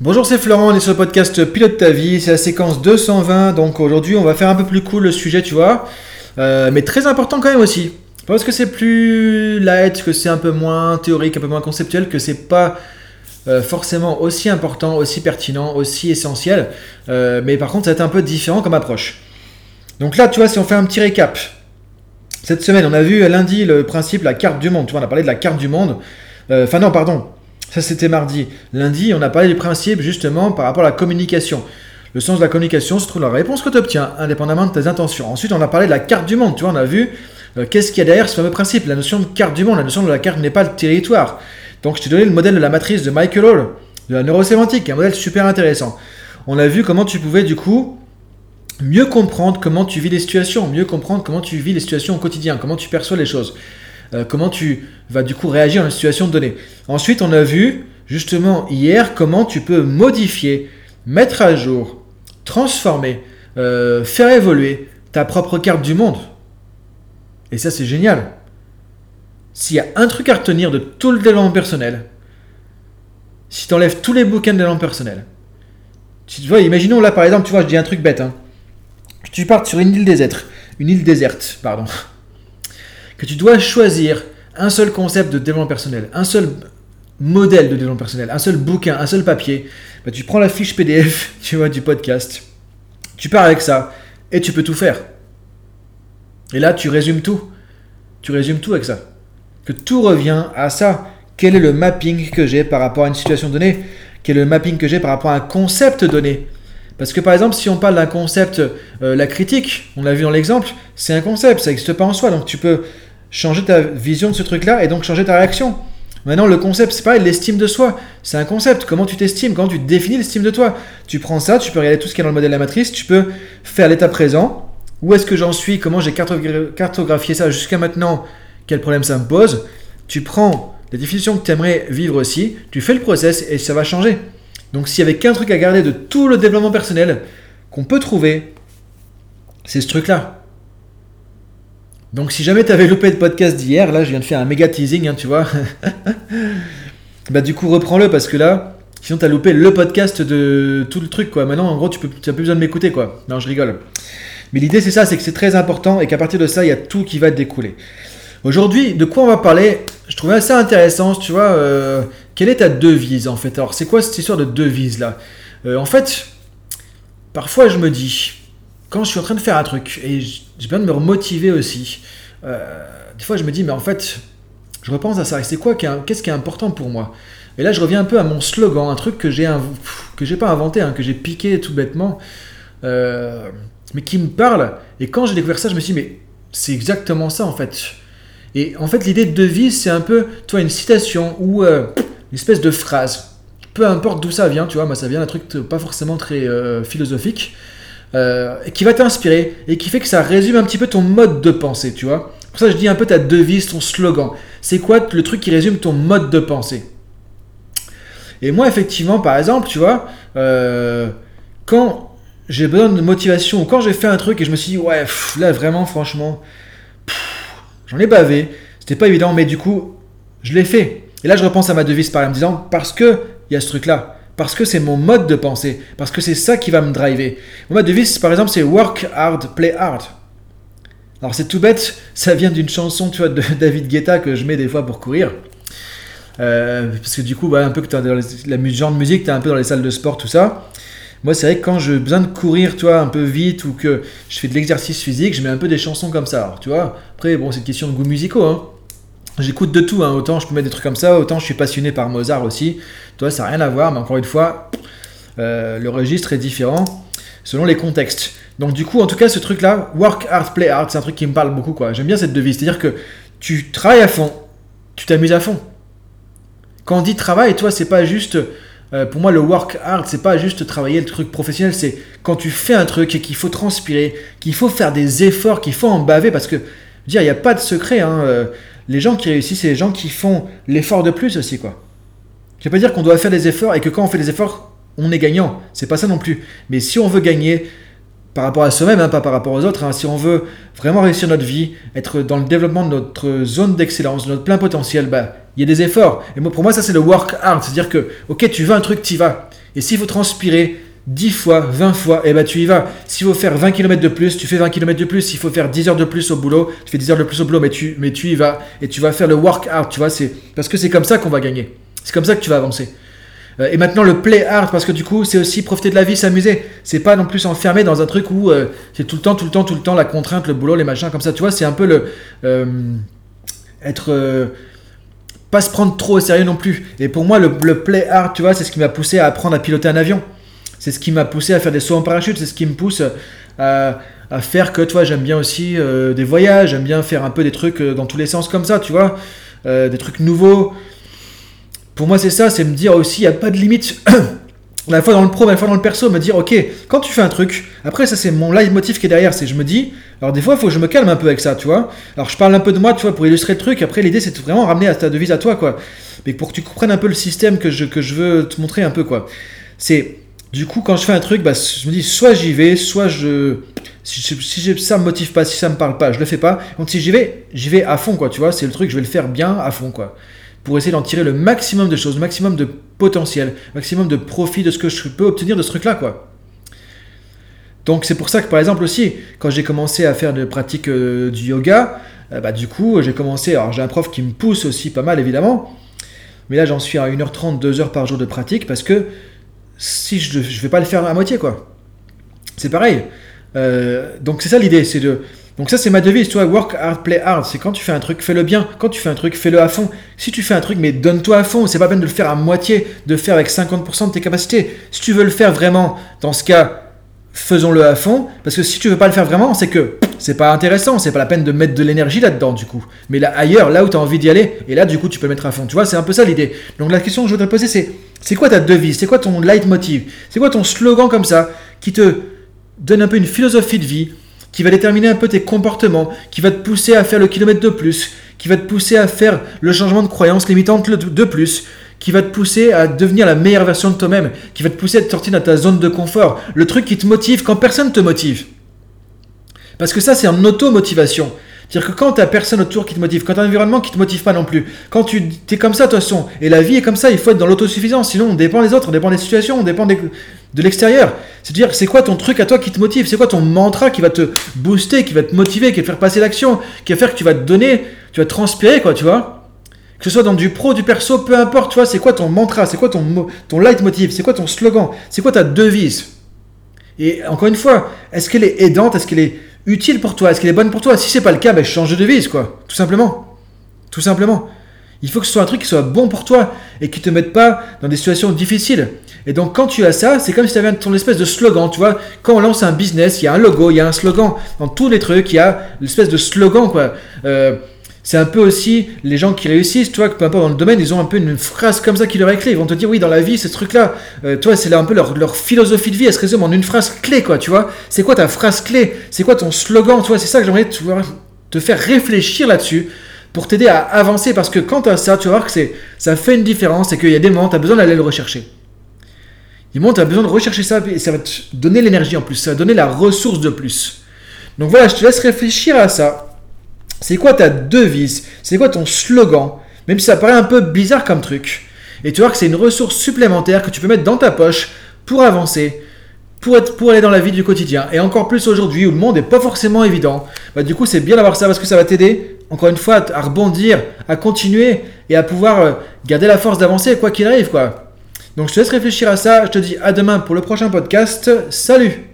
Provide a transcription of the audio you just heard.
Bonjour, c'est Florent, on est sur le podcast Pilote ta vie, c'est la séquence 220, donc aujourd'hui on va faire un peu plus cool le sujet, tu vois, euh, mais très important quand même aussi. Parce que c'est plus light, que c'est un peu moins théorique, un peu moins conceptuel, que c'est pas euh, forcément aussi important, aussi pertinent, aussi essentiel, euh, mais par contre ça va être un peu différent comme approche. Donc là, tu vois, si on fait un petit récap, cette semaine on a vu lundi le principe, la carte du monde, tu vois, on a parlé de la carte du monde, enfin non, pardon, ça, c'était mardi. Lundi, on a parlé du principe justement par rapport à la communication. Le sens de la communication se trouve dans la réponse que tu obtiens, indépendamment de tes intentions. Ensuite, on a parlé de la carte du monde. Tu vois, on a vu euh, qu'est-ce qu'il y a derrière ce fameux principe, la notion de carte du monde. La notion de la carte n'est pas le territoire. Donc, je t'ai donné le modèle de la matrice de Michael Hall, de la neurosémantique, un modèle super intéressant. On a vu comment tu pouvais, du coup, mieux comprendre comment tu vis les situations, mieux comprendre comment tu vis les situations au quotidien, comment tu perçois les choses. Euh, comment tu vas du coup réagir dans une situation donnée. Ensuite, on a vu justement hier comment tu peux modifier, mettre à jour, transformer, euh, faire évoluer ta propre carte du monde. Et ça, c'est génial. S'il y a un truc à retenir de tout le développement personnel, si tu enlèves tous les bouquins de développement personnel, tu vois, imaginons là par exemple, tu vois, je dis un truc bête, hein. tu partes sur une île déserte, une île déserte, pardon, que tu dois choisir un seul concept de développement personnel, un seul modèle de développement personnel, un seul bouquin, un seul papier, bah, tu prends la fiche PDF, tu vois, du podcast, tu pars avec ça, et tu peux tout faire. Et là, tu résumes tout. Tu résumes tout avec ça. Que tout revient à ça. Quel est le mapping que j'ai par rapport à une situation donnée? Quel est le mapping que j'ai par rapport à un concept donné? Parce que par exemple, si on parle d'un concept, euh, la critique, on l'a vu dans l'exemple, c'est un concept, ça n'existe pas en soi. Donc tu peux changer ta vision de ce truc-là et donc changer ta réaction. Maintenant, le concept, c'est pareil, l'estime de soi. C'est un concept. Comment tu t'estimes? Comment tu définis l'estime de toi? Tu prends ça, tu peux regarder tout ce qui est dans le modèle de la matrice, tu peux faire l'état présent. Où est-ce que j'en suis? Comment j'ai cartographié ça jusqu'à maintenant? Quel problème ça me pose? Tu prends la définition que tu aimerais vivre aussi, tu fais le process et ça va changer. Donc s'il y avait qu'un truc à garder de tout le développement personnel qu'on peut trouver, c'est ce truc-là. Donc si jamais tu avais loupé le podcast d'hier, là je viens de faire un méga teasing, hein, tu vois. bah du coup reprends-le parce que là, sinon tu as loupé le podcast de tout le truc quoi. Maintenant en gros tu n'as plus besoin de m'écouter quoi. Non je rigole. Mais l'idée c'est ça, c'est que c'est très important et qu'à partir de ça il y a tout qui va découler. Aujourd'hui, de quoi on va parler? Je trouvais assez intéressant, tu vois, euh, quelle est ta devise en fait? Alors c'est quoi cette histoire de devise là? Euh, En fait, parfois je me dis, quand je suis en train de faire un truc, et j'ai besoin de me remotiver aussi, euh, des fois je me dis, mais en fait, je repense à ça, et c'est quoi, qu'est-ce qui est important pour moi? Et là je reviens un peu à mon slogan, un truc que j'ai que pas inventé, hein, que j'ai piqué tout bêtement, euh, mais qui me parle, et quand j'ai découvert ça, je me suis dit, mais c'est exactement ça en fait. Et en fait, l'idée de devise, c'est un peu, toi, une citation ou euh, une espèce de phrase. Peu importe d'où ça vient, tu vois, moi ça vient d'un truc pas forcément très philosophique, euh, qui va t'inspirer et qui fait que ça résume un petit peu ton mode de pensée, tu vois. Pour ça, je dis un peu ta devise, ton slogan. C'est quoi le truc qui résume ton mode de pensée? Et moi, effectivement, par exemple, tu vois, euh, quand j'ai besoin de motivation quand j'ai fait un truc et je me suis dit, ouais, là, vraiment, franchement, j'en ai bavé, c'était pas évident, mais du coup, je l'ai fait. Et là, je repense à ma devise par en me disant, parce que il y a ce truc-là parce que c'est mon mode de pensée, parce que c'est ça qui va me driver. Mon mode de vie, par exemple, c'est work hard, play hard. Alors c'est tout bête, ça vient d'une chanson tu vois, de David Guetta que je mets des fois pour courir. Euh, parce que du coup, bah, un peu que tu as dans la genre de musique, tu es un peu dans les salles de sport, tout ça. Moi, c'est vrai que quand j'ai besoin de courir, tu vois, un peu vite ou que je fais de l'exercice physique, je mets un peu des chansons comme ça. Alors, tu vois, après, bon, c'est une question de goût musicaux. Hein. J'écoute de tout, hein. autant je peux mettre des trucs comme ça, autant je suis passionné par Mozart aussi. Toi, ça n'a rien à voir, mais encore une fois, euh, le registre est différent selon les contextes. Donc du coup, en tout cas, ce truc-là, work hard, play hard, c'est un truc qui me parle beaucoup. quoi. J'aime bien cette devise, c'est-à-dire que tu travailles à fond, tu t'amuses à fond. Quand on dit travail, toi, c'est pas juste... Euh, pour moi, le work hard, c'est pas juste travailler le truc professionnel, c'est quand tu fais un truc et qu'il faut transpirer, qu'il faut faire des efforts, qu'il faut en baver, parce que, dire, il n'y a pas de secret. Hein, euh, les gens qui réussissent, c'est les gens qui font l'effort de plus aussi, quoi. Je ne pas dire qu'on doit faire des efforts et que quand on fait des efforts, on est gagnant. C'est pas ça non plus. Mais si on veut gagner par rapport à soi-même, hein, pas par rapport aux autres, hein, si on veut vraiment réussir notre vie, être dans le développement de notre zone d'excellence, de notre plein potentiel, bah, il y a des efforts. Et moi, pour moi, ça, c'est le work hard. C'est-à-dire que, ok, tu veux un truc, tu vas. Et s'il faut transpirer 10 fois, 20 fois, et eh ben tu y vas. S'il faut faire 20 km de plus, tu fais 20 km de plus. S'il faut faire 10 heures de plus au boulot, tu fais 10 heures de plus au boulot, mais tu, mais tu y vas. Et tu vas faire le workout, tu vois. C'est parce que c'est comme ça qu'on va gagner. C'est comme ça que tu vas avancer. Euh, et maintenant le play hard, parce que du coup, c'est aussi profiter de la vie, s'amuser. C'est pas non plus s'enfermer dans un truc où euh, c'est tout le temps, tout le temps, tout le temps la contrainte, le boulot, les machins comme ça. Tu vois, c'est un peu le. Euh, être pas se prendre trop au sérieux non plus. Et pour moi, le, le play hard, tu vois, c'est ce qui m'a poussé à apprendre à piloter un avion. C'est ce qui m'a poussé à faire des sauts en parachute, c'est ce qui me pousse à, faire que, toi, j'aime bien aussi euh, des voyages, j'aime bien faire un peu des trucs euh, dans tous les sens comme ça, tu vois, euh, des trucs nouveaux. Pour moi, c'est ça, c'est me dire aussi, il n'y a pas de limite. à la fois dans le pro, à la fois dans le perso, me dire, ok, quand tu fais un truc, après, ça, c'est mon leitmotiv qui est derrière, c'est je me dis, alors des fois, il faut que je me calme un peu avec ça, tu vois. Alors, je parle un peu de moi, tu vois, pour illustrer le truc. Après, l'idée, c'est vraiment ramener à ta devise à toi, quoi. Mais pour que tu comprennes un peu le système que je, que je veux te montrer un peu, quoi. C'est du coup, quand je fais un truc, bah, je me dis soit j'y vais, soit je. Si, si, ça me motive pas, si ça me parle pas, je le fais pas. Donc si j'y vais, j'y vais à fond, quoi, tu vois. C'est le truc, je vais le faire bien à fond, quoi. Pour essayer d'en tirer le maximum de choses, le maximum de potentiel, maximum de profit de ce que je peux obtenir de ce truc-là, quoi. Donc c'est pour ça que par exemple aussi, quand j'ai commencé à faire des pratiques euh, du yoga, euh, bah, du coup j'ai commencé, alors j'ai un prof qui me pousse aussi pas mal évidemment, mais là j'en suis à 1h30, 2h par jour de pratique parce que si je ne vais pas le faire à moitié, quoi. C'est pareil. Euh, donc c'est ça l'idée, c'est de... Donc ça c'est ma devise, tu vois, work hard, play hard, c'est quand tu fais un truc, fais-le bien. Quand tu fais un truc, fais-le à fond. Si tu fais un truc, mais donne-toi à fond, c'est pas peine de le faire à moitié, de faire avec 50% de tes capacités. Si tu veux le faire vraiment, dans ce cas, faisons-le à fond, parce que si tu veux pas le faire vraiment, c'est que c'est pas intéressant, c'est pas la peine de mettre de l'énergie là-dedans du coup. Mais là ailleurs, là où tu as envie d'y aller, et là du coup tu peux mettre à fond. Tu vois, c'est un peu ça l'idée. Donc la question que je voudrais poser c'est c'est quoi ta devise? C'est quoi ton leitmotiv? C'est quoi ton slogan comme ça qui te donne un peu une philosophie de vie, qui va déterminer un peu tes comportements, qui va te pousser à faire le kilomètre de plus, qui va te pousser à faire le changement de croyance limitante de plus, qui va te pousser à devenir la meilleure version de toi-même, qui va te pousser à te sortir de ta zone de confort, le truc qui te motive quand personne ne te motive. Parce que ça, c'est en auto-motivation. C'est-à-dire que quand tu personne autour qui te motive, quand tu as un environnement qui te motive pas non plus, quand tu es comme ça de toute façon, et la vie est comme ça, il faut être dans l'autosuffisance, sinon on dépend des autres, on dépend des situations, on dépend de l'extérieur. C'est-à-dire, c'est quoi ton truc à toi qui te motive? C'est quoi ton mantra qui va te booster, qui va te motiver, qui va te faire passer l'action, qui va faire que tu vas te donner, tu vas transpirer, quoi, tu vois? Que ce soit dans du pro, du perso, peu importe, tu vois, c'est quoi ton mantra, c'est quoi ton, ton leitmotiv, c'est quoi ton slogan, c'est quoi ta devise? Et encore une fois, est-ce qu'elle est aidante, est-ce qu'elle est utile pour toi, est-ce qu'elle est bonne pour toi? Si c'est pas le cas, ben change de devise, quoi, tout simplement. Tout simplement. Il faut que ce soit un truc qui soit bon pour toi et qui te mette pas dans des situations difficiles. Et donc quand tu as ça, c'est comme si tu avais ton espèce de slogan, tu vois. Quand on lance un business, il y a un logo, il y a un slogan. Dans tous les trucs, il y a l'espèce de slogan, quoi. Euh, c'est un peu aussi les gens qui réussissent, tu vois, que peu importe dans le domaine, ils ont un peu une phrase comme ça qui leur est clé. Ils vont te dire, oui, dans la vie, ce truc-là, euh, toi, c'est un peu leur, philosophie de vie, elle se résume en une phrase clé, quoi, tu vois. C'est quoi ta phrase clé? C'est quoi ton slogan, tu vois? C'est ça que j'aimerais te faire réfléchir là-dessus pour t'aider à avancer parce que quand tu ça, tu vas voir que ça fait une différence et qu'il y a des moments, tu as besoin d'aller le rechercher. Des moments, tu as besoin de rechercher ça et ça va te donner l'énergie en plus, ça va te donner la ressource de plus. Donc voilà, je te laisse réfléchir à ça. C'est quoi ta devise? C'est quoi ton slogan? Même si ça paraît un peu bizarre comme truc. Et tu vois que c'est une ressource supplémentaire que tu peux mettre dans ta poche pour avancer, pour, être, pour aller dans la vie du quotidien. Et encore plus aujourd'hui où le monde n'est pas forcément évident. Bah, du coup, c'est bien d'avoir ça parce que ça va t'aider, encore une fois, à rebondir, à continuer et à pouvoir euh, garder la force d'avancer quoi qu'il arrive. quoi. Donc je te laisse réfléchir à ça. Je te dis à demain pour le prochain podcast. Salut